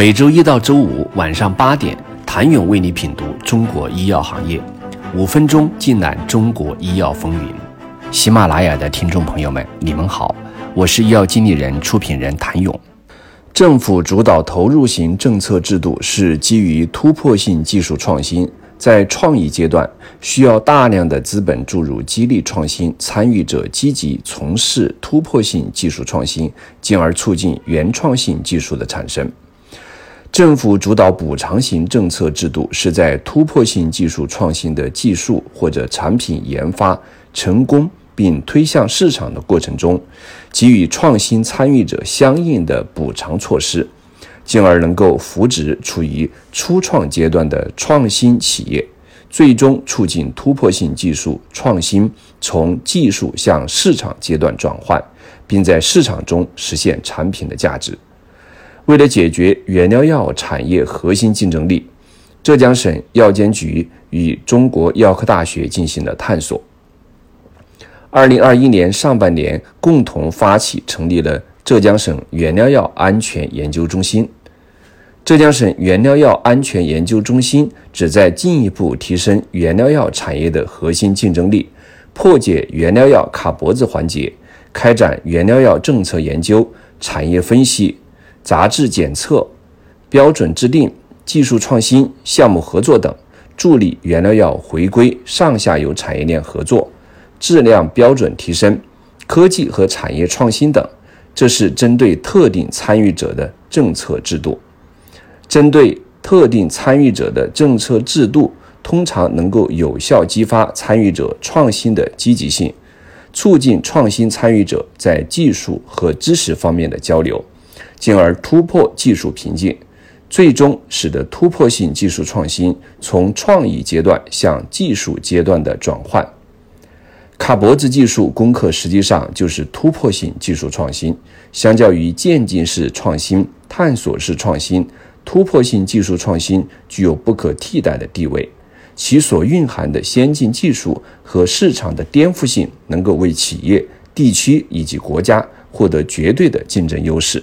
每周一到周五晚上八点，谭勇为你品读中国医药行业，五分钟尽览中国医药风云。喜马拉雅的听众朋友们，你们好，我是医药经理人、出品人谭勇。政府主导投入型政策制度是基于突破性技术创新，在创意阶段需要大量的资本注入，激励创新参与者积极从事突破性技术创新，进而促进原创性技术的产生。政府主导补偿型政策制度是在突破性技术创新的技术或者产品研发成功并推向市场的过程中，给予创新参与者相应的补偿措施，进而能够扶植处于初创阶段的创新企业，最终促进突破性技术创新从技术向市场阶段转换，并在市场中实现产品的价值。为了解决原料药产业核心竞争力，浙江省药监局与中国药科大学进行了探索。二零二一年上半年，共同发起成立了浙江省原料药安全研究中心。浙江省原料药安全研究中心旨在进一步提升原料药产业的核心竞争力，破解原料药卡脖子环节，开展原料药政策研究、产业分析。杂质检测、标准制定、技术创新、项目合作等，助力原料药回归上下游产业链合作、质量标准提升、科技和产业创新等。这是针对特定参与者的政策制度。针对特定参与者的政策制度，通常能够有效激发参与者创新的积极性，促进创新参与者在技术和知识方面的交流。进而突破技术瓶颈，最终使得突破性技术创新从创意阶段向技术阶段的转换。卡脖子技术攻克实际上就是突破性技术创新。相较于渐进式创新、探索式创新，突破性技术创新具有不可替代的地位，其所蕴含的先进技术和市场的颠覆性，能够为企业、地区以及国家获得绝对的竞争优势。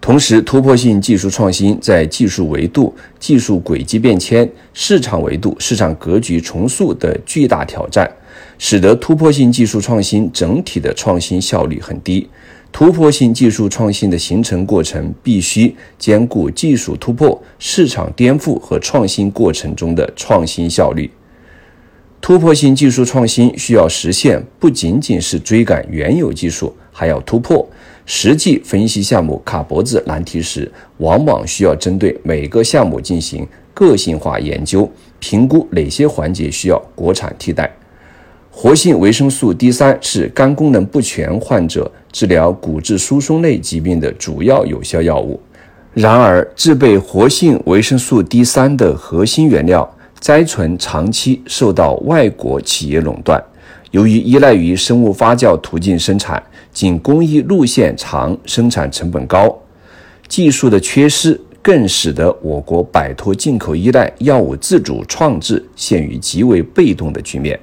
同时，突破性技术创新在技术维度、技术轨迹变迁、市场维度、市场格局重塑的巨大挑战，使得突破性技术创新整体的创新效率很低。突破性技术创新的形成过程必须兼顾技术突破、市场颠覆和创新过程中的创新效率。突破性技术创新需要实现，不仅仅是追赶原有技术，还要突破。实际分析项目卡脖子难题时，往往需要针对每个项目进行个性化研究，评估哪些环节需要国产替代。活性维生素 D 三是肝功能不全患者治疗骨质疏松类疾病的主要有效药物。然而，制备活性维生素 D 三的核心原料甾醇长期受到外国企业垄断，由于依赖于生物发酵途径生产。仅工艺路线长，生产成本高，技术的缺失更使得我国摆脱进口依赖，药物自主创制陷于极为被动的局面。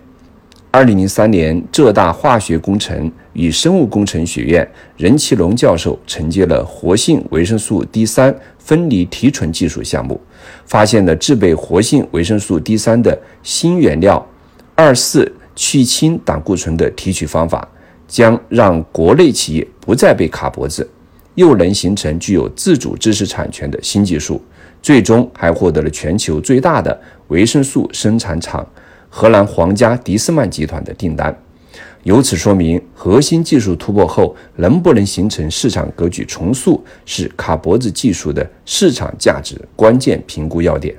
二零零三年，浙大化学工程与生物工程学院任其龙教授承接了活性维生素 D 三分离提纯技术项目，发现了制备活性维生素 D 三的新原料二四去氢胆固醇的提取方法。将让国内企业不再被卡脖子，又能形成具有自主知识产权的新技术，最终还获得了全球最大的维生素生产厂荷兰皇家迪斯曼集团的订单。由此说明，核心技术突破后能不能形成市场格局重塑，是卡脖子技术的市场价值关键评估要点。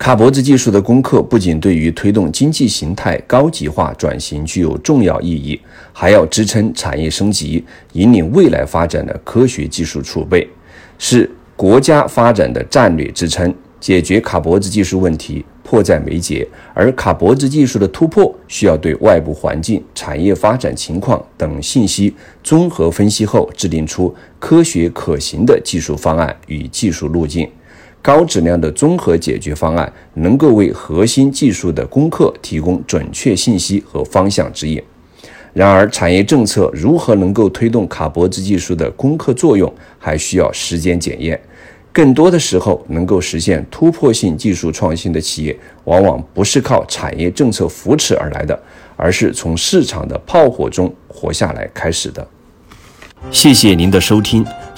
卡脖子技术的攻克不仅对于推动经济形态高级化转型具有重要意义，还要支撑产业升级、引领未来发展的科学技术储备，是国家发展的战略支撑。解决卡脖子技术问题迫在眉睫，而卡脖子技术的突破需要对外部环境、产业发展情况等信息综合分析后，制定出科学可行的技术方案与技术路径。高质量的综合解决方案能够为核心技术的攻克提供准确信息和方向指引。然而，产业政策如何能够推动卡脖子技术的攻克作用，还需要时间检验。更多的时候，能够实现突破性技术创新的企业，往往不是靠产业政策扶持而来的，而是从市场的炮火中活下来开始的。谢谢您的收听。